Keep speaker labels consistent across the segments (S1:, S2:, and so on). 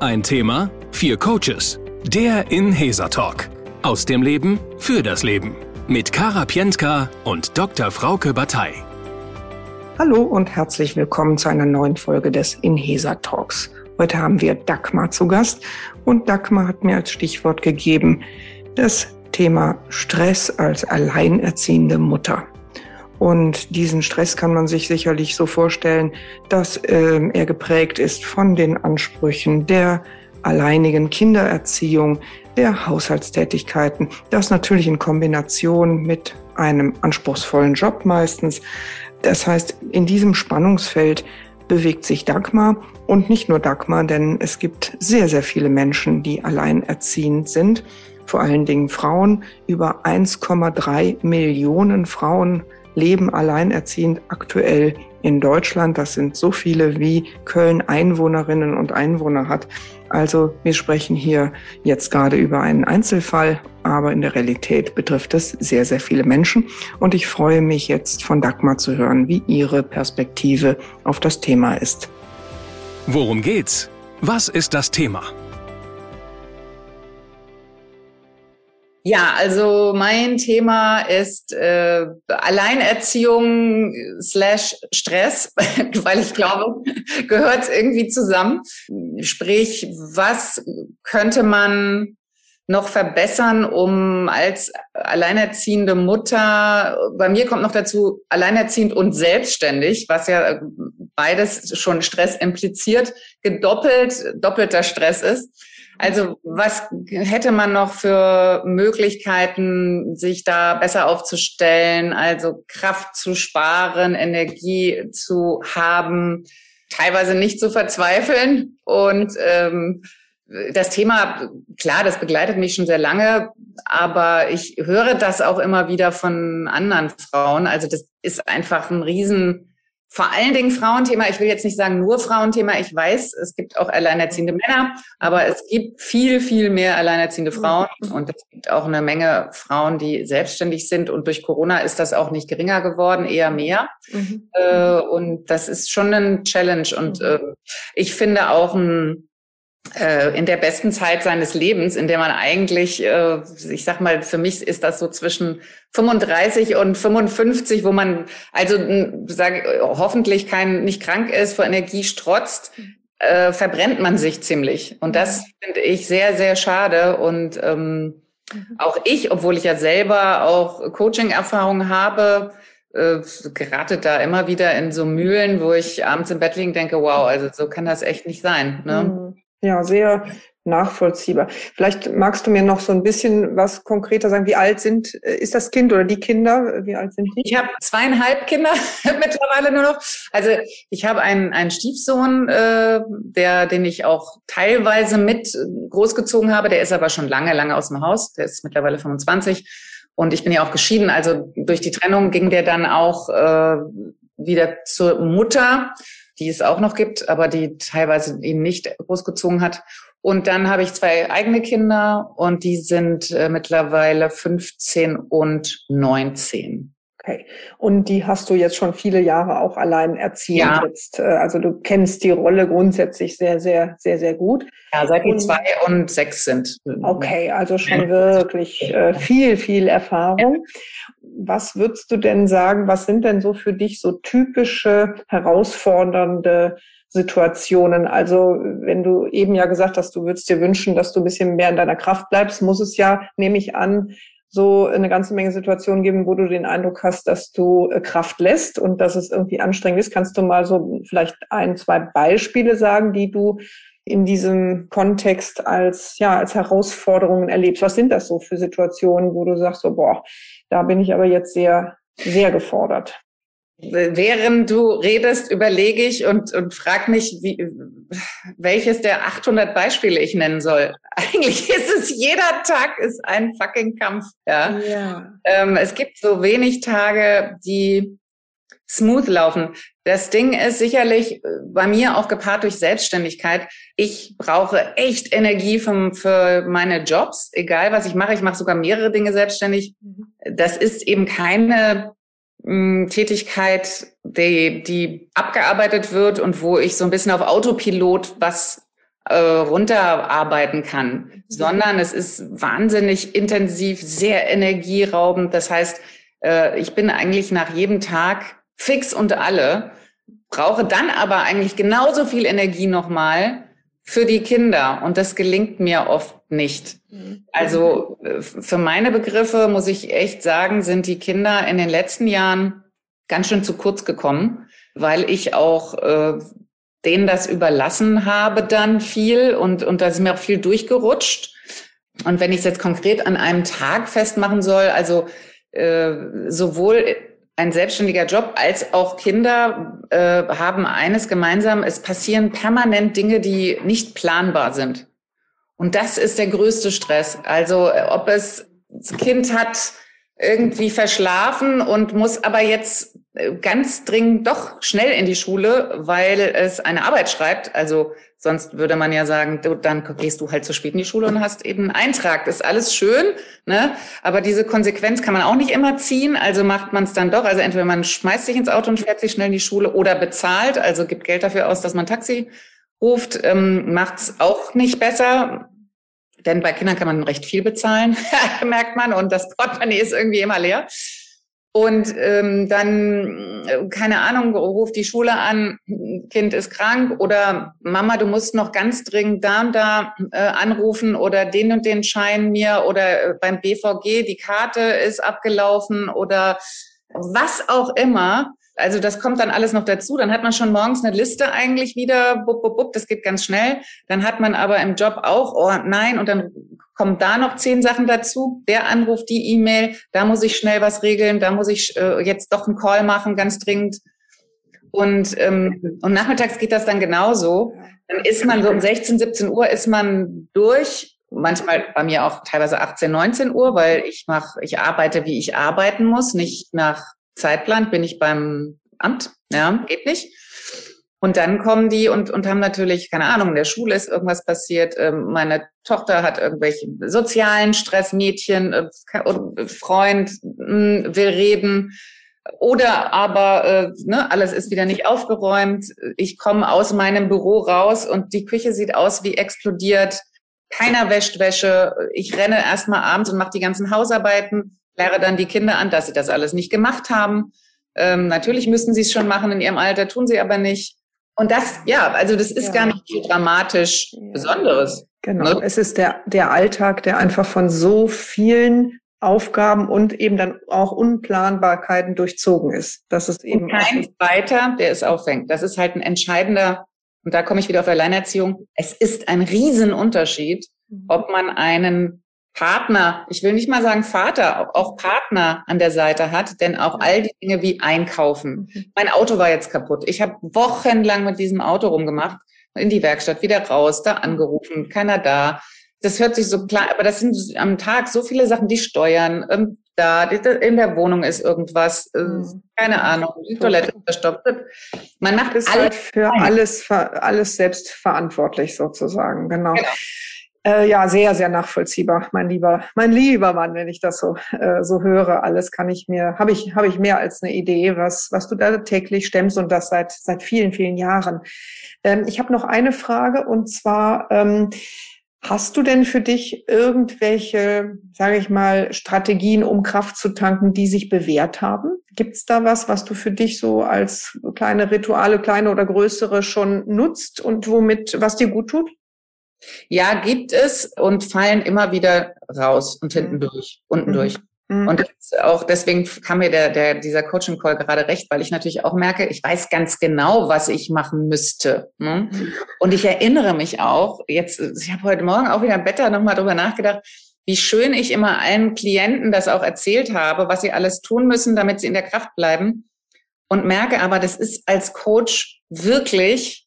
S1: Ein Thema, vier Coaches. Der Inhesa Talk. Aus dem Leben für das Leben. Mit Kara Pientka und Dr. Frauke Batei.
S2: Hallo und herzlich willkommen zu einer neuen Folge des Inhesa Talks. Heute haben wir Dagmar zu Gast und Dagmar hat mir als Stichwort gegeben das Thema Stress als alleinerziehende Mutter. Und diesen Stress kann man sich sicherlich so vorstellen, dass äh, er geprägt ist von den Ansprüchen der alleinigen Kindererziehung, der Haushaltstätigkeiten. Das natürlich in Kombination mit einem anspruchsvollen Job meistens. Das heißt, in diesem Spannungsfeld bewegt sich Dagmar und nicht nur Dagmar, denn es gibt sehr, sehr viele Menschen, die alleinerziehend sind, vor allen Dingen Frauen. Über 1,3 Millionen Frauen leben alleinerziehend aktuell in Deutschland. Das sind so viele, wie Köln Einwohnerinnen und Einwohner hat. Also wir sprechen hier jetzt gerade über einen Einzelfall, aber in der Realität betrifft es sehr, sehr viele Menschen. Und ich freue mich jetzt von Dagmar zu hören, wie ihre Perspektive auf das Thema ist.
S1: Worum geht's? Was ist das Thema?
S3: Ja, also mein Thema ist äh, Alleinerziehung slash Stress, weil ich glaube, gehört irgendwie zusammen. Sprich, was könnte man noch verbessern, um als alleinerziehende Mutter, bei mir kommt noch dazu alleinerziehend und selbstständig, was ja beides schon Stress impliziert, gedoppelt, doppelter Stress ist also was hätte man noch für Möglichkeiten, sich da besser aufzustellen, also Kraft zu sparen, Energie zu haben, teilweise nicht zu verzweifeln und ähm, das Thema, klar, das begleitet mich schon sehr lange, aber ich höre das auch immer wieder von anderen Frauen. Also das ist einfach ein riesen vor allen Dingen Frauenthema. Ich will jetzt nicht sagen nur Frauenthema. Ich weiß, es gibt auch alleinerziehende Männer, aber es gibt viel, viel mehr alleinerziehende Frauen und es gibt auch eine Menge Frauen, die selbstständig sind und durch Corona ist das auch nicht geringer geworden, eher mehr. Mhm. Äh, und das ist schon ein Challenge und äh, ich finde auch ein in der besten Zeit seines Lebens, in der man eigentlich, äh, ich sag mal, für mich ist das so zwischen 35 und 55, wo man also sage hoffentlich kein nicht krank ist, vor Energie strotzt, äh, verbrennt man sich ziemlich. Und das finde ich sehr sehr schade und ähm, mhm. auch ich, obwohl ich ja selber auch Coaching-Erfahrung habe, äh, gerate da immer wieder in so Mühlen, wo ich abends im Bett liegen denke, wow, also so kann das echt nicht sein. Ne?
S2: Mhm. Ja, sehr nachvollziehbar. Vielleicht magst du mir noch so ein bisschen was konkreter sagen. Wie alt sind, äh, ist das Kind oder die Kinder? Wie alt sind die?
S3: Ich habe zweieinhalb Kinder mittlerweile nur noch. Also ich habe einen, einen Stiefsohn, äh, der, den ich auch teilweise mit großgezogen habe. Der ist aber schon lange, lange aus dem Haus. Der ist mittlerweile 25. Und ich bin ja auch geschieden. Also durch die Trennung ging der dann auch äh, wieder zur Mutter die es auch noch gibt, aber die teilweise ihn nicht großgezogen hat. Und dann habe ich zwei eigene Kinder und die sind äh, mittlerweile 15 und 19.
S2: Okay. Und die hast du jetzt schon viele Jahre auch allein erzielt. Ja. Jetzt, äh, also du kennst die Rolle grundsätzlich sehr, sehr, sehr, sehr gut.
S3: Ja, seit die zwei und sechs sind.
S2: Okay, also schon wirklich äh, viel, viel Erfahrung. Was würdest du denn sagen, was sind denn so für dich so typische herausfordernde Situationen. Also wenn du eben ja gesagt hast, du würdest dir wünschen, dass du ein bisschen mehr in deiner Kraft bleibst, muss es ja, nehme ich an, so eine ganze Menge Situationen geben, wo du den Eindruck hast, dass du äh, Kraft lässt und dass es irgendwie anstrengend ist. Kannst du mal so vielleicht ein, zwei Beispiele sagen, die du in diesem Kontext als, ja, als Herausforderungen erlebst? Was sind das so für Situationen, wo du sagst, so, boah, da bin ich aber jetzt sehr, sehr gefordert?
S3: Während du redest, überlege ich und, und frag mich, wie, welches der 800 Beispiele ich nennen soll. Eigentlich ist es, jeder Tag ist ein fucking Kampf. Ja. ja. Ähm, es gibt so wenig Tage, die smooth laufen. Das Ding ist sicherlich äh, bei mir auch gepaart durch Selbstständigkeit. Ich brauche echt Energie vom, für meine Jobs, egal was ich mache. Ich mache sogar mehrere Dinge selbstständig. Mhm. Das ist eben keine Tätigkeit, die, die abgearbeitet wird und wo ich so ein bisschen auf Autopilot was äh, runterarbeiten kann, sondern es ist wahnsinnig intensiv, sehr energieraubend. Das heißt, äh, ich bin eigentlich nach jedem Tag fix und alle, brauche dann aber eigentlich genauso viel Energie nochmal für die Kinder. Und das gelingt mir oft nicht. Mhm. Also äh, für meine Begriffe muss ich echt sagen, sind die Kinder in den letzten Jahren ganz schön zu kurz gekommen, weil ich auch äh, denen das überlassen habe dann viel und, und da ist mir auch viel durchgerutscht. Und wenn ich es jetzt konkret an einem Tag festmachen soll, also äh, sowohl ein selbstständiger Job als auch Kinder äh, haben eines gemeinsam, es passieren permanent Dinge, die nicht planbar sind. Und das ist der größte Stress. Also äh, ob es das Kind hat irgendwie verschlafen und muss aber jetzt ganz dringend doch schnell in die Schule, weil es eine Arbeit schreibt. Also sonst würde man ja sagen, du, dann gehst du halt zu spät in die Schule und hast eben einen Eintrag. Das ist alles schön, ne? Aber diese Konsequenz kann man auch nicht immer ziehen. Also macht man es dann doch. Also entweder man schmeißt sich ins Auto und fährt sich schnell in die Schule oder bezahlt, also gibt Geld dafür aus, dass man Taxi ruft, ähm, macht's auch nicht besser. Denn bei Kindern kann man recht viel bezahlen, merkt man, und das Portemonnaie ist irgendwie immer leer. Und ähm, dann, keine Ahnung, ruft die Schule an, Kind ist krank oder Mama, du musst noch ganz dringend da und da äh, anrufen oder den und den Schein mir oder äh, beim BVG die Karte ist abgelaufen oder was auch immer. Also das kommt dann alles noch dazu. Dann hat man schon morgens eine Liste eigentlich wieder, bup, bup, bup, das geht ganz schnell. Dann hat man aber im Job auch, oh nein, und dann kommen da noch zehn Sachen dazu. Der Anruf, die E-Mail, da muss ich schnell was regeln, da muss ich äh, jetzt doch einen Call machen, ganz dringend. Und, ähm, und nachmittags geht das dann genauso. Dann ist man so um 16, 17 Uhr ist man durch. Manchmal bei mir auch teilweise 18, 19 Uhr, weil ich mache, ich arbeite, wie ich arbeiten muss, nicht nach Zeitplan bin ich beim Amt. Ja, geht nicht. Und dann kommen die und, und haben natürlich, keine Ahnung, in der Schule ist irgendwas passiert. Ähm, meine Tochter hat irgendwelche sozialen Stress, Mädchen, äh, Freund mh, will reden. Oder aber äh, ne, alles ist wieder nicht aufgeräumt. Ich komme aus meinem Büro raus und die Küche sieht aus wie explodiert. Keiner wäscht Wäsche. Ich renne erstmal abends und mache die ganzen Hausarbeiten kläre dann die Kinder an, dass sie das alles nicht gemacht haben. Ähm, natürlich müssen sie es schon machen in ihrem Alter, tun sie aber nicht. Und das, ja, also das ist ja. gar nicht so dramatisch ja. Besonderes.
S2: Genau, ne? es ist der, der Alltag, der einfach von so vielen Aufgaben und eben dann auch Unplanbarkeiten durchzogen ist. Das ist eben
S3: und kein weiter, der es auffängt. Das ist halt ein entscheidender, und da komme ich wieder auf Alleinerziehung. Es ist ein Riesenunterschied, mhm. ob man einen Partner, ich will nicht mal sagen Vater, auch Partner an der Seite hat, denn auch all die Dinge wie Einkaufen. Mhm. Mein Auto war jetzt kaputt. Ich habe wochenlang mit diesem Auto rumgemacht, in die Werkstatt, wieder raus, da angerufen, keiner da. Das hört sich so klar, aber das sind am Tag so viele Sachen, die steuern. Ähm, da, in der Wohnung ist irgendwas, äh, mhm. keine Ahnung, die Toilette verstopft.
S2: Man macht es halt für alles, alles selbst verantwortlich sozusagen, genau. genau. Äh, ja, sehr, sehr nachvollziehbar, mein lieber, mein lieber Mann, wenn ich das so, äh, so höre. Alles kann ich mir, habe ich, habe ich mehr als eine Idee, was, was du da täglich stemmst und das seit, seit vielen, vielen Jahren. Ähm, ich habe noch eine Frage und zwar, ähm, Hast du denn für dich irgendwelche, sage ich mal, Strategien, um Kraft zu tanken, die sich bewährt haben? Gibt es da was, was du für dich so als kleine Rituale, kleine oder größere schon nutzt und womit, was dir gut tut?
S3: Ja, gibt es und fallen immer wieder raus und hinten mhm. durch, unten mhm. durch. Mhm. Und auch deswegen kam mir der, der, dieser Coaching Call gerade recht, weil ich natürlich auch merke, ich weiß ganz genau, was ich machen müsste. Ne? Mhm. Und ich erinnere mich auch, jetzt, ich habe heute Morgen auch wieder im Bett nochmal drüber nachgedacht, wie schön ich immer allen Klienten das auch erzählt habe, was sie alles tun müssen, damit sie in der Kraft bleiben. Und merke aber, das ist als Coach wirklich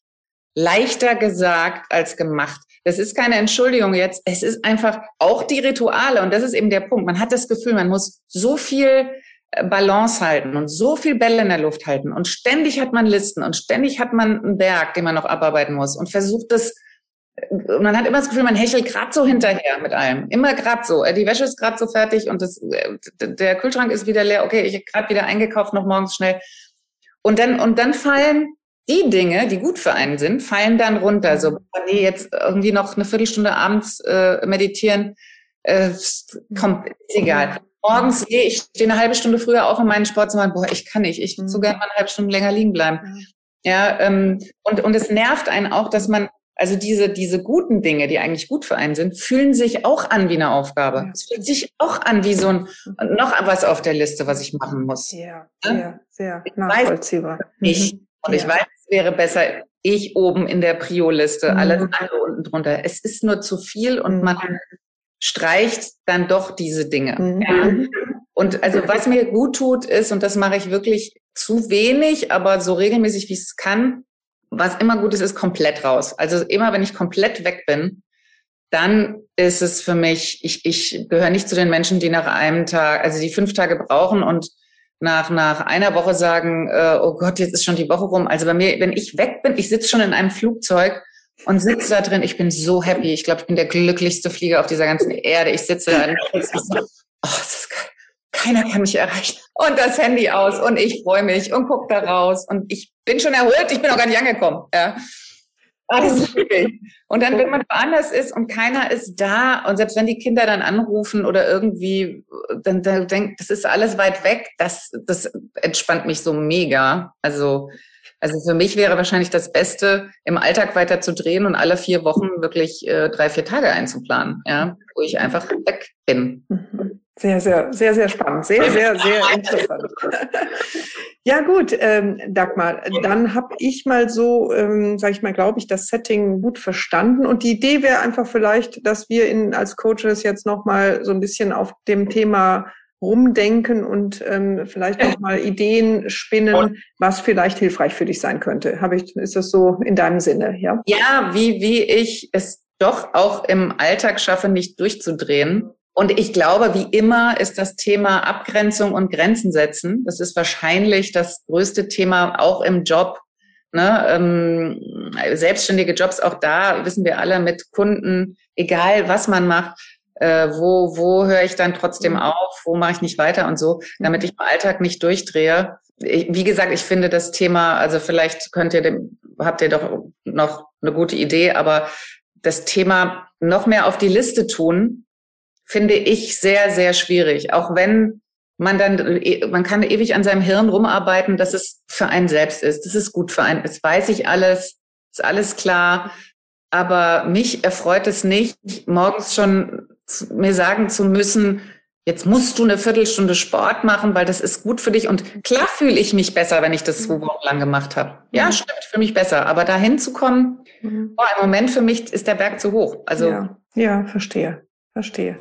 S3: leichter gesagt als gemacht. Das ist keine Entschuldigung jetzt. Es ist einfach auch die Rituale. Und das ist eben der Punkt. Man hat das Gefühl, man muss so viel äh, Balance halten und so viel Bälle in der Luft halten. Und ständig hat man Listen und ständig hat man einen Berg, den man noch abarbeiten muss und versucht das. Und äh, man hat immer das Gefühl, man hechelt gerade so hinterher mit allem. Immer gerade so. Äh, die Wäsche ist gerade so fertig und das, der Kühlschrank ist wieder leer. Okay, ich habe gerade wieder eingekauft, noch morgens schnell. Und dann, und dann fallen die Dinge, die gut für einen sind, fallen dann runter. So, nee, jetzt irgendwie noch eine Viertelstunde abends äh, meditieren, äh, kommt, ist egal. Morgens gehe ich stehe eine halbe Stunde früher auf, um meinen Sport zu machen. Boah, ich kann nicht. Ich würde so mhm. gerne mal eine halbe Stunde länger liegen bleiben. Ja, ähm, und, und es nervt einen auch, dass man, also diese, diese guten Dinge, die eigentlich gut für einen sind, fühlen sich auch an wie eine Aufgabe. Ja. Es fühlt sich auch an wie so ein, noch was auf der Liste, was ich machen muss.
S2: Ja, sehr, sehr nachvollziehbar.
S3: Ich, mhm. und ja. ich weiß, wäre besser, ich oben in der Prio-Liste, mhm. alles andere unten drunter. Es ist nur zu viel und man streicht dann doch diese Dinge. Mhm. Und also was mir gut tut ist, und das mache ich wirklich zu wenig, aber so regelmäßig wie es kann, was immer gut ist, ist komplett raus. Also immer wenn ich komplett weg bin, dann ist es für mich, ich, ich gehöre nicht zu den Menschen, die nach einem Tag, also die fünf Tage brauchen und nach, nach einer Woche sagen, äh, oh Gott, jetzt ist schon die Woche rum. Also bei mir, wenn ich weg bin, ich sitze schon in einem Flugzeug und sitze da drin. Ich bin so happy. Ich glaube, ich bin der glücklichste Flieger auf dieser ganzen Erde. Ich sitze da oh. Keiner kann mich erreichen. Und das Handy aus und ich freue mich und gucke da raus und ich bin schon erholt. Ich bin auch gar nicht angekommen. Ja. Wirklich. Und dann, wenn man woanders ist und keiner ist da und selbst wenn die Kinder dann anrufen oder irgendwie, dann, dann denkt, das ist alles weit weg, das, das entspannt mich so mega. Also also für mich wäre wahrscheinlich das Beste, im Alltag weiter zu drehen und alle vier Wochen wirklich äh, drei, vier Tage einzuplanen, ja, wo ich einfach weg bin.
S2: Mhm. Sehr, sehr, sehr, sehr spannend. Sehr, sehr, sehr interessant. ja gut, ähm, Dagmar, dann habe ich mal so, ähm, sage ich mal, glaube ich, das Setting gut verstanden. Und die Idee wäre einfach vielleicht, dass wir in, als Coaches jetzt nochmal so ein bisschen auf dem Thema rumdenken und ähm, vielleicht noch mal Ideen spinnen, was vielleicht hilfreich für dich sein könnte. Habe ich, ist das so in deinem Sinne, ja?
S3: Ja, wie, wie ich es doch auch im Alltag schaffe, nicht durchzudrehen. Und ich glaube, wie immer ist das Thema Abgrenzung und Grenzen setzen. Das ist wahrscheinlich das größte Thema auch im Job. Ne? Ähm, selbstständige Jobs, auch da wissen wir alle mit Kunden, egal was man macht, äh, wo, wo höre ich dann trotzdem mhm. auf, wo mache ich nicht weiter und so, damit mhm. ich im Alltag nicht durchdrehe. Ich, wie gesagt, ich finde das Thema, also vielleicht könnt ihr dem, habt ihr doch noch eine gute Idee, aber das Thema noch mehr auf die Liste tun, finde ich sehr, sehr schwierig. Auch wenn man dann, man kann ewig an seinem Hirn rumarbeiten, dass es für einen selbst ist. Das ist gut für einen. Das weiß ich alles, ist alles klar. Aber mich erfreut es nicht, morgens schon mir sagen zu müssen, jetzt musst du eine Viertelstunde Sport machen, weil das ist gut für dich. Und klar fühle ich mich besser, wenn ich das zwei Wochen lang gemacht habe. Ja, mhm. stimmt, für mich besser. Aber dahin zu kommen, mhm. oh, im Moment für mich ist der Berg zu hoch. Also
S2: ja, ja verstehe, verstehe.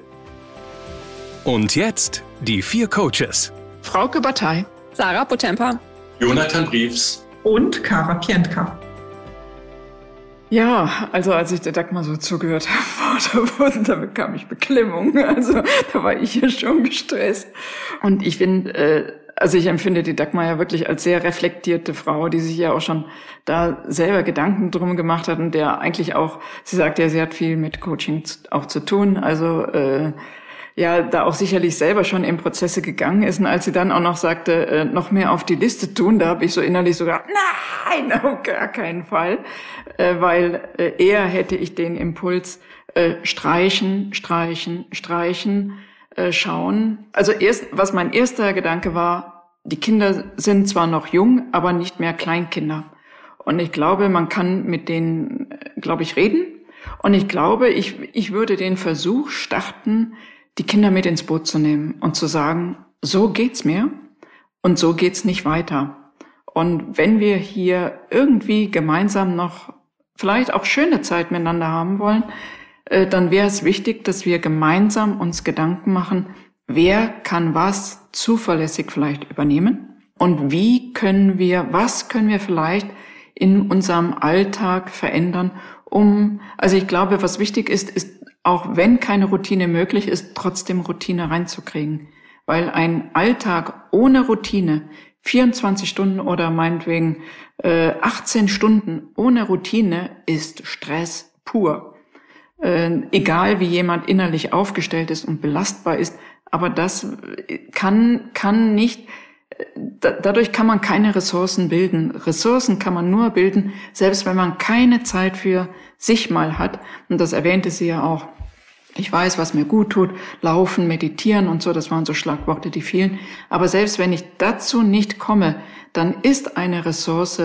S1: Und jetzt die vier Coaches.
S4: Frauke Batei.
S5: Sarah Potempa.
S6: Jonathan Briefs.
S2: Und Kara Pientka.
S4: Ja, also als ich der Dagmar so zugehört habe, da, da bekam ich Beklemmung. Also da war ich ja schon gestresst. Und ich finde, äh, also ich empfinde die Dagmar ja wirklich als sehr reflektierte Frau, die sich ja auch schon da selber Gedanken drum gemacht hat und der eigentlich auch, sie sagt ja, sie hat viel mit Coaching auch zu tun. Also äh, ja da auch sicherlich selber schon in Prozesse gegangen ist. Und als sie dann auch noch sagte, äh, noch mehr auf die Liste tun, da habe ich so innerlich sogar, nein, auf gar keinen Fall, äh, weil äh, eher hätte ich den Impuls, äh, streichen, streichen, streichen, äh, schauen. Also erst, was mein erster Gedanke war, die Kinder sind zwar noch jung, aber nicht mehr Kleinkinder. Und ich glaube, man kann mit denen, äh, glaube ich, reden. Und ich glaube, ich, ich würde den Versuch starten, die Kinder mit ins Boot zu nehmen und zu sagen, so geht's mir und so geht's nicht weiter. Und wenn wir hier irgendwie gemeinsam noch vielleicht auch schöne Zeit miteinander haben wollen, äh, dann wäre es wichtig, dass wir gemeinsam uns Gedanken machen, wer kann was zuverlässig vielleicht übernehmen und wie können wir, was können wir vielleicht in unserem Alltag verändern, um, also ich glaube, was wichtig ist, ist auch wenn keine Routine möglich ist, trotzdem Routine reinzukriegen. Weil ein Alltag ohne Routine, 24 Stunden oder meinetwegen äh, 18 Stunden ohne Routine ist Stress pur. Äh, egal wie jemand innerlich aufgestellt ist und belastbar ist, aber das kann, kann nicht da, dadurch kann man keine Ressourcen bilden. Ressourcen kann man nur bilden, selbst wenn man keine Zeit für sich mal hat. Und das erwähnte sie ja auch. Ich weiß, was mir gut tut, laufen, meditieren und so, das waren so Schlagworte, die fielen. Aber selbst wenn ich dazu nicht komme, dann ist eine Ressource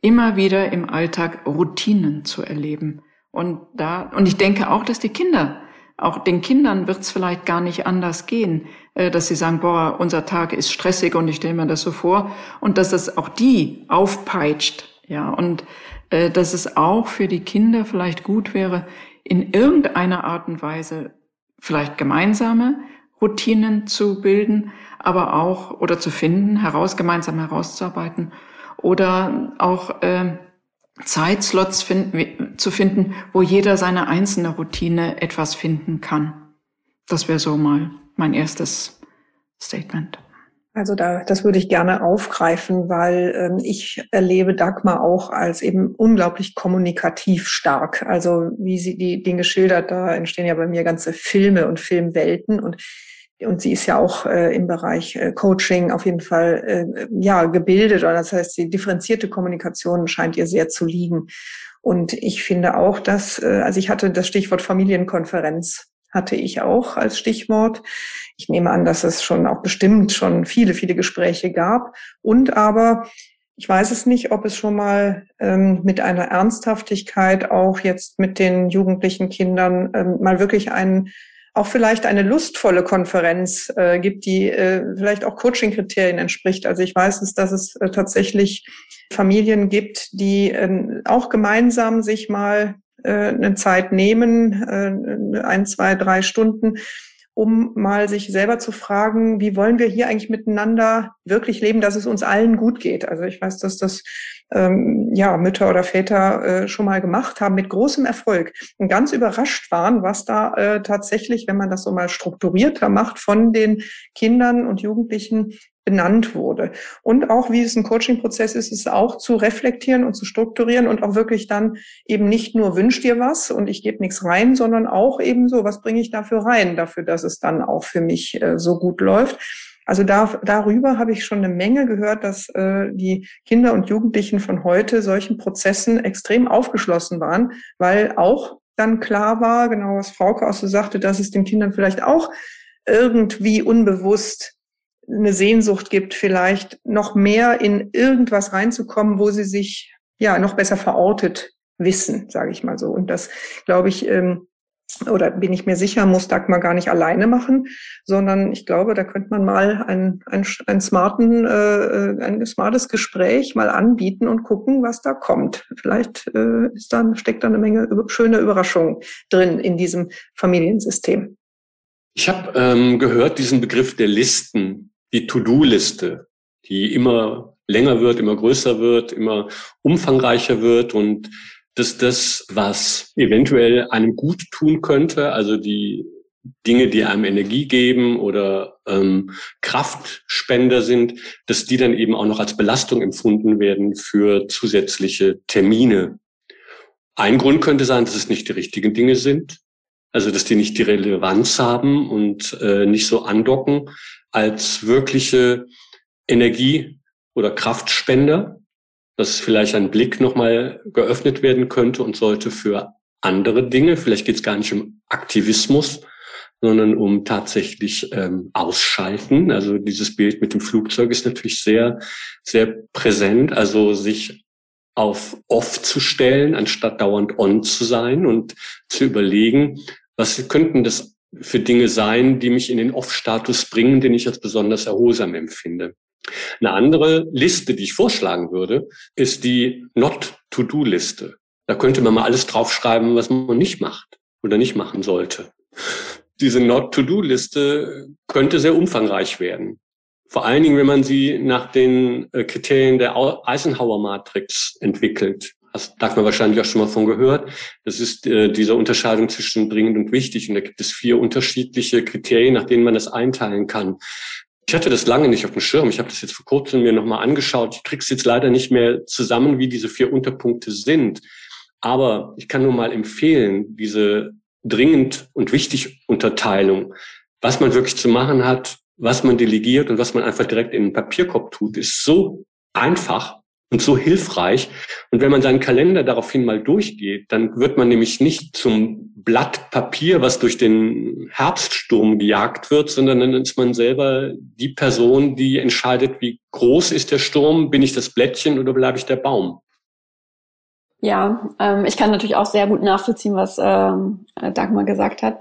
S4: immer wieder im Alltag Routinen zu erleben. Und da, und ich denke auch, dass die Kinder, auch den Kindern wird es vielleicht gar nicht anders gehen, dass sie sagen, boah, unser Tag ist stressig und ich stelle mir das so vor. Und dass das auch die aufpeitscht, ja. Und äh, dass es auch für die Kinder vielleicht gut wäre, in irgendeiner Art und Weise vielleicht gemeinsame Routinen zu bilden, aber auch oder zu finden, heraus gemeinsam herauszuarbeiten oder auch äh, Zeitslots finden, zu finden, wo jeder seine einzelne Routine etwas finden kann. Das wäre so mal mein erstes Statement.
S2: Also da, das würde ich gerne aufgreifen, weil ähm, ich erlebe Dagmar auch als eben unglaublich kommunikativ stark. Also wie sie die Dinge schildert, da entstehen ja bei mir ganze Filme und Filmwelten und und sie ist ja auch äh, im Bereich äh, Coaching auf jeden Fall äh, ja gebildet. Oder das heißt, die differenzierte Kommunikation scheint ihr sehr zu liegen. Und ich finde auch, dass, äh, also ich hatte das Stichwort Familienkonferenz hatte ich auch als Stichwort. Ich nehme an, dass es schon auch bestimmt schon viele, viele Gespräche gab. Und aber ich weiß es nicht, ob es schon mal ähm, mit einer Ernsthaftigkeit auch jetzt mit den jugendlichen Kindern ähm, mal wirklich einen auch vielleicht eine lustvolle Konferenz äh, gibt, die äh, vielleicht auch Coaching-Kriterien entspricht. Also ich weiß es, dass es äh, tatsächlich Familien gibt, die äh, auch gemeinsam sich mal eine Zeit nehmen, äh, ein, zwei, drei Stunden, um mal sich selber zu fragen, wie wollen wir hier eigentlich miteinander wirklich leben, dass es uns allen gut geht. Also ich weiß, dass das ähm, ja Mütter oder Väter äh, schon mal gemacht haben mit großem Erfolg und ganz überrascht waren, was da äh, tatsächlich, wenn man das so mal strukturierter macht, von den Kindern und Jugendlichen benannt wurde. Und auch, wie es ein Coaching-Prozess ist, ist auch zu reflektieren und zu strukturieren und auch wirklich dann eben nicht nur wünscht dir was und ich gebe nichts rein, sondern auch eben so, was bringe ich dafür rein, dafür, dass es dann auch für mich äh, so gut läuft. Also da, darüber habe ich schon eine Menge gehört, dass äh, die Kinder und Jugendlichen von heute solchen Prozessen extrem aufgeschlossen waren, weil auch dann klar war, genau was Frauke auch so sagte, dass es den Kindern vielleicht auch irgendwie unbewusst eine Sehnsucht gibt, vielleicht noch mehr in irgendwas reinzukommen, wo sie sich ja noch besser verortet wissen, sage ich mal so. Und das, glaube ich, ähm, oder bin ich mir sicher, muss Dagmar gar nicht alleine machen, sondern ich glaube, da könnte man mal ein, ein, ein, smarten, äh, ein smartes Gespräch mal anbieten und gucken, was da kommt. Vielleicht äh, ist dann, steckt da eine Menge schöne Überraschungen drin in diesem Familiensystem.
S6: Ich habe ähm, gehört diesen Begriff der Listen die To-Do-Liste, die immer länger wird, immer größer wird, immer umfangreicher wird und dass das, was eventuell einem gut tun könnte, also die Dinge, die einem Energie geben oder ähm, Kraftspender sind, dass die dann eben auch noch als Belastung empfunden werden für zusätzliche Termine. Ein Grund könnte sein, dass es nicht die richtigen Dinge sind, also dass die nicht die Relevanz haben und äh, nicht so andocken als wirkliche Energie- oder Kraftspender, dass vielleicht ein Blick nochmal geöffnet werden könnte und sollte für andere Dinge. Vielleicht geht es gar nicht um Aktivismus, sondern um tatsächlich ähm, Ausschalten. Also dieses Bild mit dem Flugzeug ist natürlich sehr, sehr präsent. Also sich auf off zu stellen, anstatt dauernd on zu sein und zu überlegen, was könnten das für Dinge sein, die mich in den Off-Status bringen, den ich als besonders erholsam empfinde. Eine andere Liste, die ich vorschlagen würde, ist die Not-to-Do-Liste. Da könnte man mal alles draufschreiben, was man nicht macht oder nicht machen sollte. Diese Not-to-Do-Liste könnte sehr umfangreich werden. Vor allen Dingen, wenn man sie nach den äh, Kriterien der Eisenhower-Matrix entwickelt hast Dagmar wahrscheinlich auch schon mal von gehört. Das ist äh, diese Unterscheidung zwischen dringend und wichtig. Und da gibt es vier unterschiedliche Kriterien, nach denen man das einteilen kann. Ich hatte das lange nicht auf dem Schirm. Ich habe das jetzt vor kurzem mir nochmal angeschaut. Ich krieg's jetzt leider nicht mehr zusammen, wie diese vier Unterpunkte sind. Aber ich kann nur mal empfehlen, diese dringend und wichtig Unterteilung, was man wirklich zu machen hat, was man delegiert und was man einfach direkt in den Papierkorb tut, ist so einfach und so hilfreich. Und wenn man seinen Kalender daraufhin mal durchgeht, dann wird man nämlich nicht zum Blatt Papier, was durch den Herbststurm gejagt wird, sondern dann ist man selber die Person, die entscheidet, wie groß ist der Sturm, bin ich das Blättchen oder bleibe ich der Baum.
S5: Ja, ähm, ich kann natürlich auch sehr gut nachvollziehen, was ähm, Dagmar gesagt hat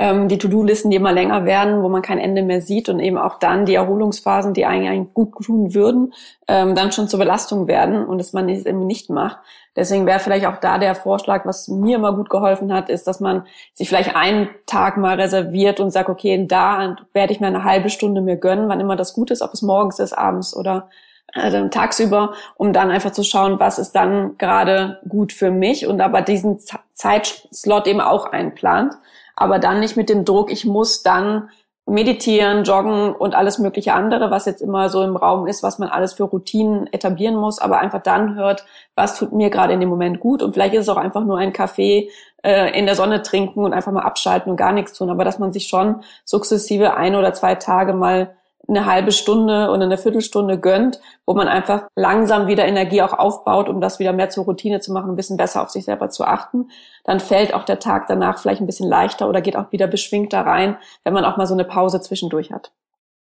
S5: ähm, die To-Do-Listen, die immer länger werden, wo man kein Ende mehr sieht und eben auch dann die Erholungsphasen, die eigentlich gut tun würden, ähm, dann schon zur Belastung werden und es man nicht, irgendwie nicht macht. Deswegen wäre vielleicht auch da der Vorschlag, was mir immer gut geholfen hat, ist, dass man sich vielleicht einen Tag mal reserviert und sagt, okay, da werde ich mir eine halbe Stunde mir gönnen, wann immer das gut ist, ob es morgens ist, abends oder also tagsüber, um dann einfach zu schauen, was ist dann gerade gut für mich und aber diesen Zeitslot eben auch einplant aber dann nicht mit dem Druck, ich muss dann meditieren, joggen und alles mögliche andere, was jetzt immer so im Raum ist, was man alles für Routinen etablieren muss, aber einfach dann hört, was tut mir gerade in dem Moment gut. Und vielleicht ist es auch einfach nur ein Kaffee äh, in der Sonne trinken und einfach mal abschalten und gar nichts tun, aber dass man sich schon sukzessive ein oder zwei Tage mal eine halbe Stunde oder eine Viertelstunde gönnt, wo man einfach langsam wieder Energie auch aufbaut, um das wieder mehr zur Routine zu machen, ein bisschen besser auf sich selber zu achten, dann fällt auch der Tag danach vielleicht ein bisschen leichter oder geht auch wieder beschwingter rein, wenn man auch mal so eine Pause zwischendurch hat.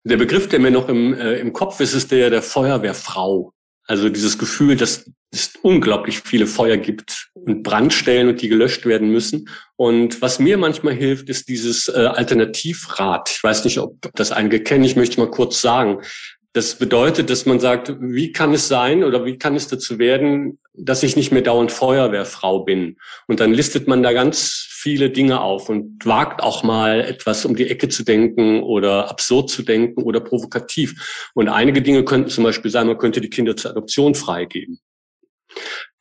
S6: Der Begriff, der mir noch im, äh, im Kopf ist, ist der der Feuerwehrfrau. Also dieses Gefühl, dass es unglaublich viele Feuer gibt und Brandstellen und die gelöscht werden müssen. Und was mir manchmal hilft, ist dieses äh, Alternativrad. Ich weiß nicht, ob das einige kennen. Ich möchte mal kurz sagen. Das bedeutet, dass man sagt, wie kann es sein oder wie kann es dazu werden, dass ich nicht mehr dauernd Feuerwehrfrau bin? Und dann listet man da ganz viele Dinge auf und wagt auch mal etwas um die Ecke zu denken oder absurd zu denken oder provokativ. Und einige Dinge könnten zum Beispiel sein, man könnte die Kinder zur Adoption freigeben.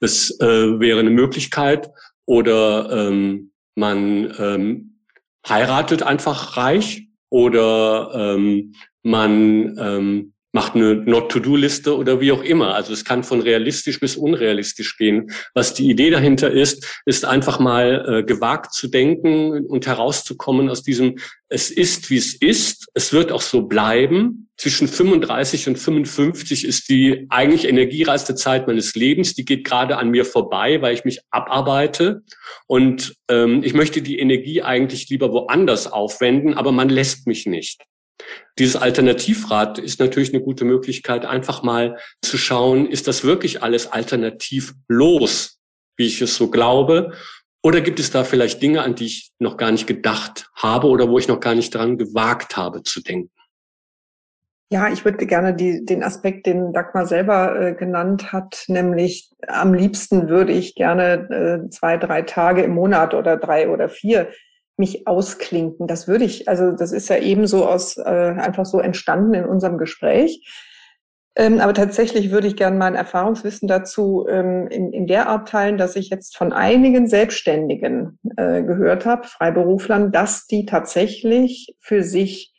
S6: Das äh, wäre eine Möglichkeit. Oder ähm, man ähm, heiratet einfach reich oder ähm, man ähm, macht eine Not-to-Do-Liste oder wie auch immer. Also es kann von realistisch bis unrealistisch gehen. Was die Idee dahinter ist, ist einfach mal äh, gewagt zu denken und herauszukommen aus diesem, es ist, wie es ist, es wird auch so bleiben. Zwischen 35 und 55 ist die eigentlich energiereichste Zeit meines Lebens. Die geht gerade an mir vorbei, weil ich mich abarbeite. Und ähm, ich möchte die Energie eigentlich lieber woanders aufwenden, aber man lässt mich nicht. Dieses Alternativrad ist natürlich eine gute Möglichkeit, einfach mal zu schauen, ist das wirklich alles alternativlos, wie ich es so glaube? Oder gibt es da vielleicht Dinge, an die ich noch gar nicht gedacht habe oder wo ich noch gar nicht dran gewagt habe zu denken?
S2: Ja, ich würde gerne die, den Aspekt, den Dagmar selber äh, genannt hat, nämlich am liebsten würde ich gerne äh, zwei, drei Tage im Monat oder drei oder vier mich ausklinken. Das würde ich, also das ist ja ebenso aus äh, einfach so entstanden in unserem Gespräch. Ähm, aber tatsächlich würde ich gerne mein Erfahrungswissen dazu ähm, in, in der Art teilen, dass ich jetzt von einigen Selbstständigen äh, gehört habe, Freiberuflern, dass die tatsächlich für sich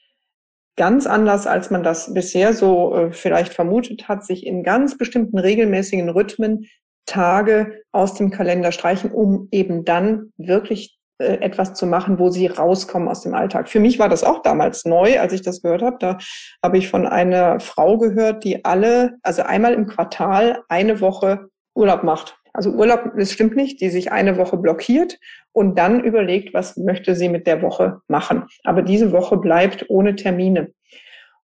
S2: ganz anders, als man das bisher so äh, vielleicht vermutet hat, sich in ganz bestimmten regelmäßigen Rhythmen Tage aus dem Kalender streichen, um eben dann wirklich etwas zu machen, wo sie rauskommen aus dem Alltag. Für mich war das auch damals neu, als ich das gehört habe. Da habe ich von einer Frau gehört, die alle, also einmal im Quartal eine Woche Urlaub macht. Also Urlaub, das stimmt nicht, die sich eine Woche blockiert und dann überlegt, was möchte sie mit der Woche machen. Aber diese Woche bleibt ohne Termine.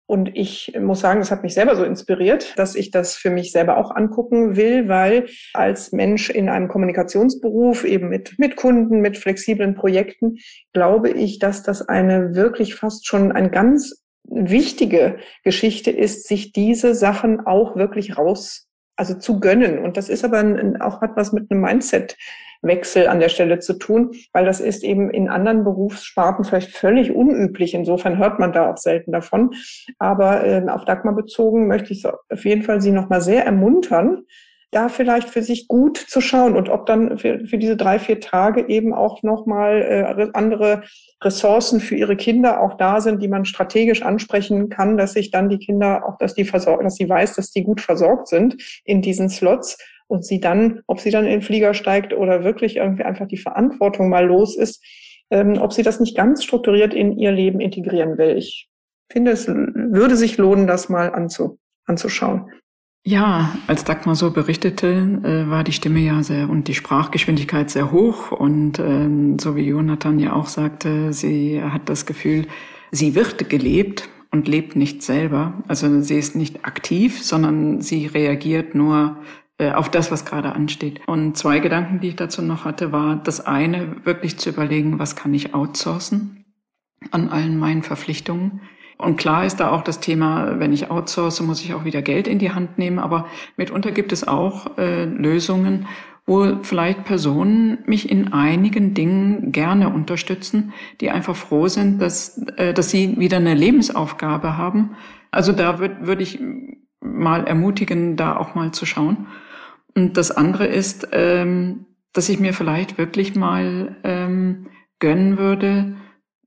S2: Und ich muss sagen, das hat mich selber so inspiriert, dass ich das für mich selber auch angucken will, weil als Mensch in einem Kommunikationsberuf eben mit, mit Kunden, mit flexiblen Projekten, glaube ich, dass das eine wirklich fast schon ein ganz wichtige Geschichte ist, sich diese Sachen auch wirklich raus, also zu gönnen. Und das ist aber ein, auch hat was mit einem Mindset Wechsel an der Stelle zu tun, weil das ist eben in anderen Berufssparten vielleicht völlig unüblich. Insofern hört man da auch selten davon. Aber äh, auf Dagmar bezogen möchte ich auf jeden Fall Sie nochmal sehr ermuntern, da vielleicht für sich gut zu schauen und ob dann für, für diese drei, vier Tage eben auch nochmal äh, andere Ressourcen für ihre Kinder auch da sind, die man strategisch ansprechen kann, dass sich dann die Kinder auch, dass die versorgt, dass sie weiß, dass die gut versorgt sind in diesen Slots und sie dann, ob sie dann in den Flieger steigt oder wirklich irgendwie einfach die Verantwortung mal los ist, ähm, ob sie das nicht ganz strukturiert in ihr Leben integrieren will. Ich finde, es würde sich lohnen, das mal anzu, anzuschauen.
S4: Ja, als Dagmar so berichtete, äh, war die Stimme ja sehr und die Sprachgeschwindigkeit sehr hoch und äh, so wie Jonathan ja auch sagte, sie hat das Gefühl, sie wird gelebt und lebt nicht selber. Also sie ist nicht aktiv, sondern sie reagiert nur auf das, was gerade ansteht. Und zwei Gedanken, die ich dazu noch hatte, war das eine, wirklich zu überlegen, was kann ich outsourcen an allen meinen Verpflichtungen und klar ist da auch das Thema, wenn ich outsource, muss ich auch wieder Geld in die Hand nehmen. Aber mitunter gibt es auch äh, Lösungen, wo vielleicht Personen mich in einigen Dingen gerne unterstützen, die einfach froh sind, dass, äh, dass sie wieder eine Lebensaufgabe haben. Also da würde würd ich mal ermutigen, da auch mal zu schauen. Und das andere ist, ähm, dass ich mir vielleicht wirklich mal ähm, gönnen würde,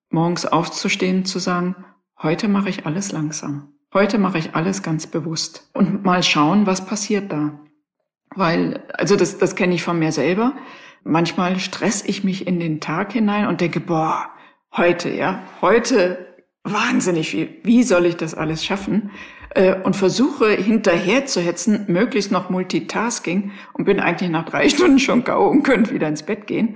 S4: morgens aufzustehen, zu sagen, Heute mache ich alles langsam. Heute mache ich alles ganz bewusst. Und mal schauen, was passiert da. Weil, also das, das kenne ich von mir selber. Manchmal stress ich mich in den Tag hinein und denke, boah, heute, ja, heute wahnsinnig viel. Wie soll ich das alles schaffen? Äh, und versuche hinterher zu hetzen, möglichst noch Multitasking und bin eigentlich nach drei Stunden schon gau und könnte wieder ins Bett gehen.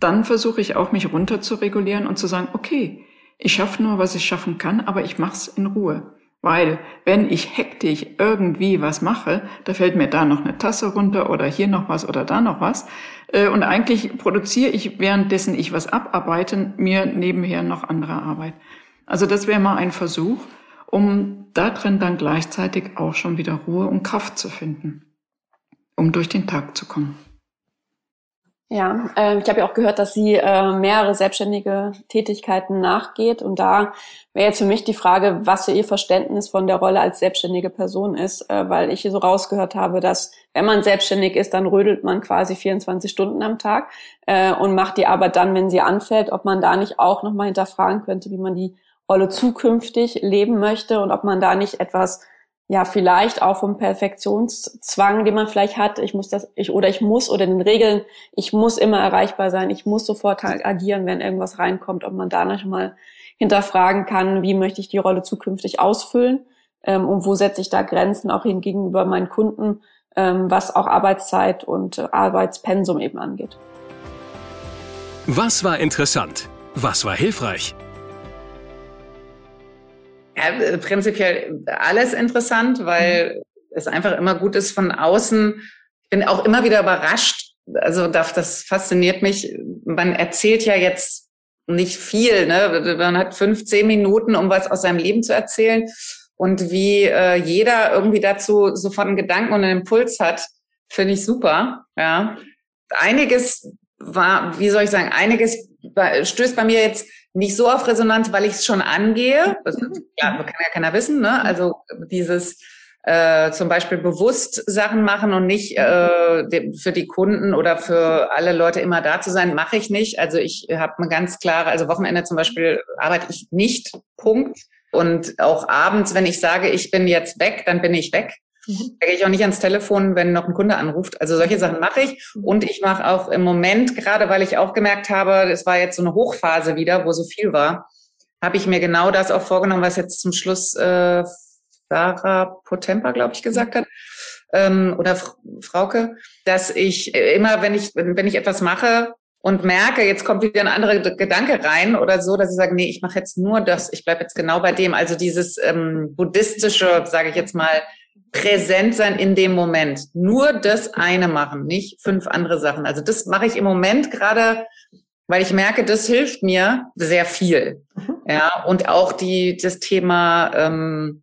S4: Dann versuche ich auch, mich runter zu regulieren und zu sagen, okay, ich schaffe nur, was ich schaffen kann, aber ich mach's in Ruhe. Weil wenn ich hektisch irgendwie was mache, da fällt mir da noch eine Tasse runter oder hier noch was oder da noch was. Äh, und eigentlich produziere ich, währenddessen ich was abarbeite, mir nebenher noch andere Arbeit. Also das wäre mal ein Versuch, um da drin dann gleichzeitig auch schon wieder Ruhe und Kraft zu finden, um durch den Tag zu kommen.
S5: Ja, äh, ich habe ja auch gehört, dass sie äh, mehrere selbstständige Tätigkeiten nachgeht. Und da wäre jetzt für mich die Frage, was für ihr Verständnis von der Rolle als selbstständige Person ist, äh, weil ich hier so rausgehört habe, dass wenn man selbstständig ist, dann rödelt man quasi 24 Stunden am Tag äh, und macht die Arbeit dann, wenn sie anfällt, ob man da nicht auch nochmal hinterfragen könnte, wie man die Rolle zukünftig leben möchte und ob man da nicht etwas ja, vielleicht auch vom Perfektionszwang, den man vielleicht hat, ich muss das, ich, oder ich muss, oder den Regeln, ich muss immer erreichbar sein, ich muss sofort agieren, wenn irgendwas reinkommt, ob man da noch mal hinterfragen kann, wie möchte ich die Rolle zukünftig ausfüllen ähm, und wo setze ich da Grenzen auch hin gegenüber meinen Kunden, ähm, was auch Arbeitszeit und äh, Arbeitspensum eben angeht.
S1: Was war interessant? Was war hilfreich?
S3: Ja, prinzipiell alles interessant, weil mhm. es einfach immer gut ist von außen. Ich bin auch immer wieder überrascht. Also das fasziniert mich. Man erzählt ja jetzt nicht viel. Ne? Man hat fünf, zehn Minuten, um was aus seinem Leben zu erzählen. Und wie äh, jeder irgendwie dazu sofort einen Gedanken und einen Impuls hat, finde ich super. Ja, einiges war, wie soll ich sagen, einiges stößt bei mir jetzt nicht so auf Resonanz, weil ich es schon angehe. Das, mhm. ja, kann ja keiner wissen. Ne? Also dieses äh, zum Beispiel bewusst Sachen machen und nicht äh, für die Kunden oder für alle Leute immer da zu sein, mache ich nicht. Also ich habe eine ganz klare, also Wochenende zum Beispiel arbeite ich nicht, Punkt. Und auch abends, wenn ich sage, ich bin jetzt weg, dann bin ich weg. Mhm. Da gehe ich auch nicht ans Telefon, wenn noch ein Kunde anruft. Also solche Sachen mache ich. Mhm. Und ich mache auch im Moment, gerade weil ich auch gemerkt habe, es war jetzt so eine Hochphase wieder, wo so viel war, habe ich mir genau das auch vorgenommen, was jetzt zum Schluss äh, Sarah Potempa, glaube ich, gesagt hat. Ähm, oder Frauke, dass ich immer, wenn ich, wenn ich etwas mache, und merke, jetzt kommt wieder ein anderer Gedanke rein oder so, dass ich sage, nee, ich mache jetzt nur das, ich bleibe jetzt genau bei dem. Also dieses ähm, buddhistische, sage ich jetzt mal, präsent sein in dem Moment. Nur das eine machen, nicht fünf andere Sachen. Also das mache ich im Moment gerade, weil ich merke, das hilft mir sehr viel. Mhm. Ja, und auch die, das Thema, ähm,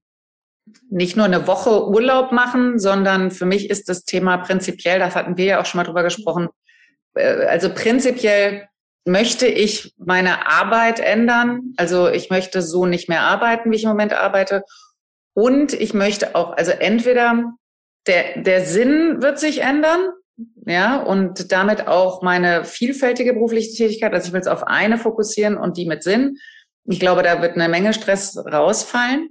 S3: nicht nur eine Woche Urlaub machen, sondern für mich ist das Thema prinzipiell, das hatten wir ja auch schon mal drüber gesprochen, äh, also prinzipiell möchte ich meine Arbeit ändern. Also ich möchte so nicht mehr arbeiten, wie ich im Moment arbeite. Und ich möchte auch, also entweder der, der Sinn wird sich ändern, ja, und damit auch meine vielfältige berufliche Tätigkeit. Also ich will es auf eine fokussieren und die mit Sinn. Ich glaube, da wird eine Menge Stress rausfallen.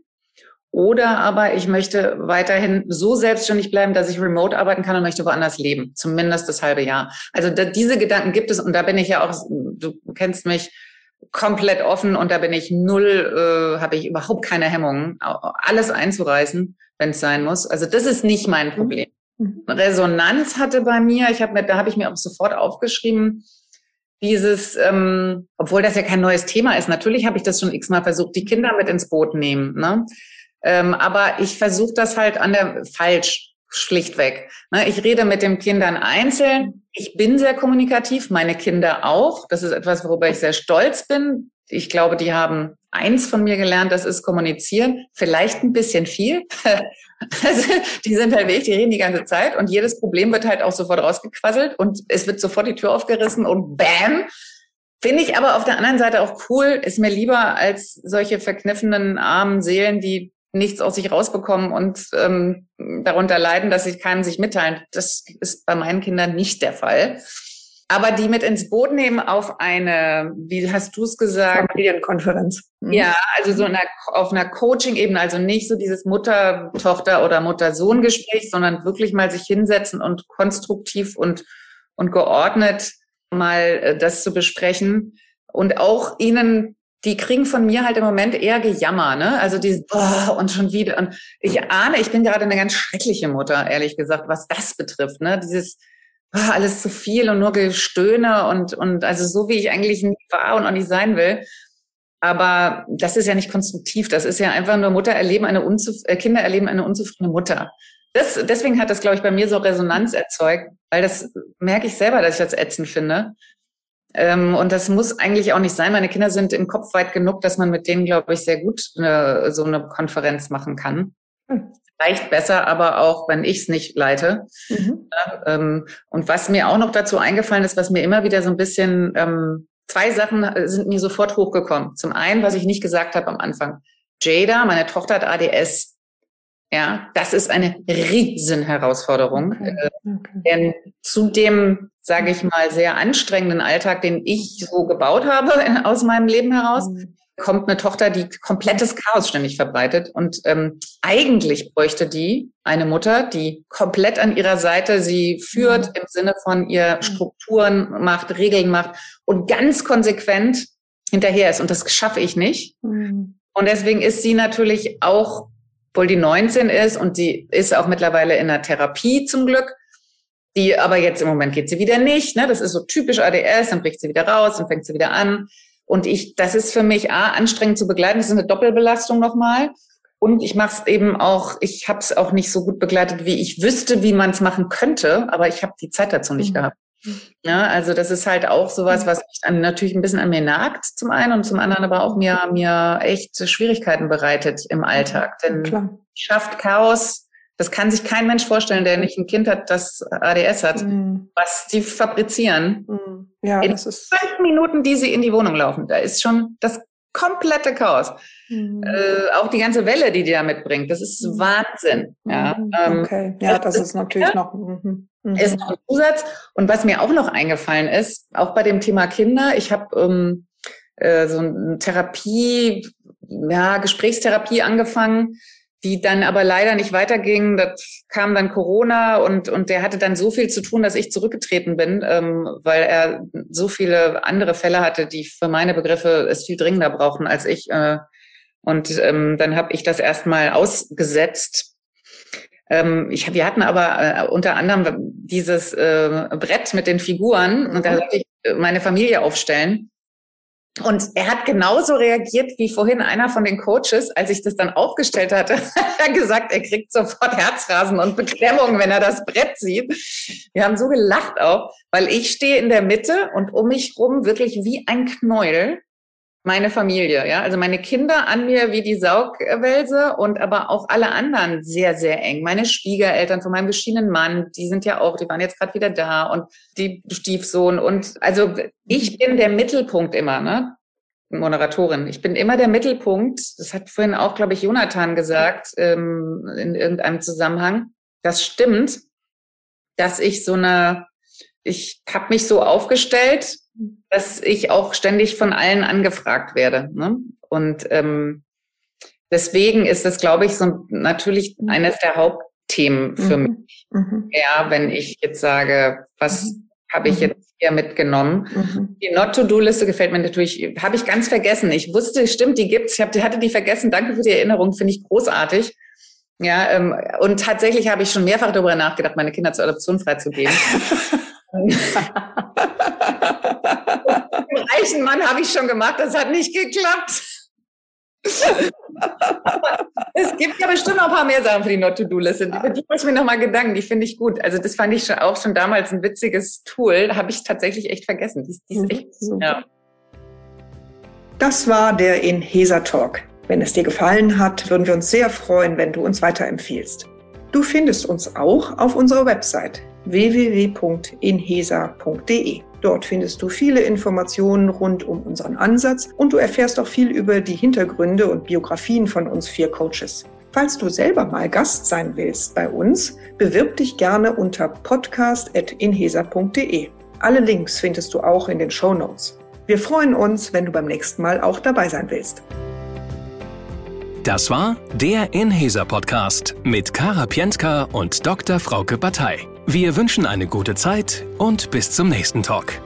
S3: Oder aber ich möchte weiterhin so selbstständig bleiben, dass ich remote arbeiten kann und möchte woanders leben. Zumindest das halbe Jahr. Also da, diese Gedanken gibt es und da bin ich ja auch, du kennst mich, komplett offen und da bin ich null, äh, habe ich überhaupt keine Hemmungen, alles einzureißen, wenn es sein muss. Also das ist nicht mein mhm. Problem. Mhm. Resonanz hatte bei mir, ich habe mir, da habe ich mir auch sofort aufgeschrieben, dieses, ähm, obwohl das ja kein neues Thema ist, natürlich habe ich das schon x-mal versucht, die Kinder mit ins Boot nehmen. Ne? Ähm, aber ich versuche das halt an der falsch, schlichtweg. Ne? Ich rede mit den Kindern einzeln. Ich bin sehr kommunikativ, meine Kinder auch. Das ist etwas, worüber ich sehr stolz bin. Ich glaube, die haben eins von mir gelernt, das ist kommunizieren. Vielleicht ein bisschen viel. Also, die sind halt weg, die reden die ganze Zeit und jedes Problem wird halt auch sofort rausgequasselt und es wird sofort die Tür aufgerissen und bam. Finde ich aber auf der anderen Seite auch cool, ist mir lieber als solche verkniffenen armen Seelen, die nichts aus sich rausbekommen und ähm, darunter leiden, dass sie keinem sich mitteilen. Das ist bei meinen Kindern nicht der Fall aber die mit ins Boot nehmen auf eine, wie hast du es gesagt?
S2: Familienkonferenz.
S3: Mhm. Ja, also so einer, auf einer Coaching-Ebene, also nicht so dieses Mutter-Tochter- oder Mutter-Sohn-Gespräch, sondern wirklich mal sich hinsetzen und konstruktiv und, und geordnet mal äh, das zu besprechen und auch ihnen die kriegen von mir halt im Moment eher Gejammer, ne? Also dieses oh, und schon wieder und ich ahne, ich bin gerade eine ganz schreckliche Mutter, ehrlich gesagt, was das betrifft, ne? Dieses oh, alles zu viel und nur Gestöhne und, und also so, wie ich eigentlich nie war und auch nicht sein will. Aber das ist ja nicht konstruktiv. Das ist ja einfach nur Mutter erleben eine unzuf äh, Kinder erleben eine unzufriedene Mutter. Das, deswegen hat das, glaube ich, bei mir so Resonanz erzeugt, weil das merke ich selber, dass ich das ätzend finde. Ähm, und das muss eigentlich auch nicht sein. Meine Kinder sind im Kopf weit genug, dass man mit denen, glaube ich, sehr gut eine, so eine Konferenz machen kann. Hm leicht besser, aber auch, wenn ich es nicht leite. Mhm. Ähm, und was mir auch noch dazu eingefallen ist, was mir immer wieder so ein bisschen, ähm, zwei Sachen sind mir sofort hochgekommen. Zum einen, was ich nicht gesagt habe am Anfang. Jada, meine Tochter hat ADS. Ja, das ist eine Riesenherausforderung. Okay. Äh, okay. Denn zu dem, sage ich mal, sehr anstrengenden Alltag, den ich so gebaut habe aus meinem Leben heraus, mhm kommt eine Tochter, die komplettes Chaos ständig verbreitet. Und ähm, eigentlich bräuchte die eine Mutter, die komplett an ihrer Seite sie führt, mhm. im Sinne von ihr mhm. Strukturen macht, Regeln macht und ganz konsequent hinterher ist. Und das schaffe ich nicht. Mhm. Und deswegen ist sie natürlich auch, obwohl die 19 ist und sie ist auch mittlerweile in der Therapie zum Glück, die aber jetzt im Moment geht sie wieder nicht. Ne? Das ist so typisch ADS, dann bricht sie wieder raus, dann fängt sie wieder an. Und ich, das ist für mich A, anstrengend zu begleiten. Das ist eine Doppelbelastung nochmal. Und ich mache es eben auch, ich habe es auch nicht so gut begleitet, wie ich wüsste, wie man es machen könnte, aber ich habe die Zeit dazu nicht mhm. gehabt. Ja, also das ist halt auch sowas, was mich dann natürlich ein bisschen an mir nagt, zum einen und zum anderen aber auch mir, mir echt Schwierigkeiten bereitet im Alltag. Denn Klar. schafft Chaos, das kann sich kein Mensch vorstellen, der nicht ein Kind hat, das ADS hat, mhm. was die fabrizieren. Mhm. Ja, in das ist fünf Minuten, die sie in die Wohnung laufen, da ist schon das komplette Chaos. Mhm. Äh, auch die ganze Welle, die die da mitbringt, das ist mhm. Wahnsinn. Ja,
S2: mhm. ähm, okay, ja, das, das ist natürlich ja, noch, mhm.
S3: ist noch ein Zusatz. Und was mir auch noch eingefallen ist, auch bei dem Thema Kinder, ich habe ähm, äh, so eine Therapie, ja, Gesprächstherapie angefangen die dann aber leider nicht weiterging. Da kam dann Corona und, und der hatte dann so viel zu tun, dass ich zurückgetreten bin, ähm, weil er so viele andere Fälle hatte, die für meine Begriffe es viel dringender brauchten als ich. Äh, und ähm, dann habe ich das erstmal ausgesetzt. Ähm, ich, wir hatten aber äh, unter anderem dieses äh, Brett mit den Figuren und da sollte ich meine Familie aufstellen. Und er hat genauso reagiert wie vorhin einer von den Coaches, als ich das dann aufgestellt hatte. er hat gesagt, er kriegt sofort Herzrasen und Beklemmung, wenn er das Brett sieht. Wir haben so gelacht auch, weil ich stehe in der Mitte und um mich rum wirklich wie ein Knäuel meine Familie, ja, also meine Kinder an mir wie die Saugwälse und aber auch alle anderen sehr, sehr eng. Meine Schwiegereltern von meinem geschiedenen Mann, die sind ja auch, die waren jetzt gerade wieder da und die Stiefsohn und also ich bin der Mittelpunkt immer, ne? Moderatorin. Ich bin immer der Mittelpunkt. Das hat vorhin auch, glaube ich, Jonathan gesagt ähm, in irgendeinem Zusammenhang. Das stimmt, dass ich so eine, ich habe mich so aufgestellt, dass ich auch ständig von allen angefragt werde. Ne? Und ähm, deswegen ist das, glaube ich, so natürlich eines der Hauptthemen für mhm. mich. Mhm. Ja, wenn ich jetzt sage, was mhm. habe ich mhm. jetzt hier mitgenommen. Mhm. Die Not-to-Do-Liste gefällt mir natürlich, habe ich ganz vergessen. Ich wusste, stimmt, die gibt's. Ich hab, hatte die vergessen. Danke für die Erinnerung, finde ich großartig. Ja, ähm, und tatsächlich habe ich schon mehrfach darüber nachgedacht, meine Kinder zur Adoption freizugeben. Dem reichen Mann habe ich schon gemacht, das hat nicht geklappt. es gibt ja bestimmt noch ein paar mehr Sachen für die Not-to-Do-Liste. Über die muss ich mir nochmal Gedanken, die finde ich gut. Also das fand ich schon auch schon damals ein witziges Tool. Da habe ich tatsächlich echt vergessen. Die, die ist echt, ja.
S2: Das war der Inhesa Talk. Wenn es dir gefallen hat, würden wir uns sehr freuen, wenn du uns weiterempfiehlst. Du findest uns auch auf unserer Website www.inhesa.de. Dort findest du viele Informationen rund um unseren Ansatz und du erfährst auch viel über die Hintergründe und Biografien von uns vier Coaches. Falls du selber mal Gast sein willst bei uns, bewirb dich gerne unter podcast.inhesa.de. Alle Links findest du auch in den Show Notes. Wir freuen uns, wenn du beim nächsten Mal auch dabei sein willst.
S1: Das war der Inhesa Podcast mit Kara Pientka und Dr. Frauke Batei. Wir wünschen eine gute Zeit und bis zum nächsten Talk.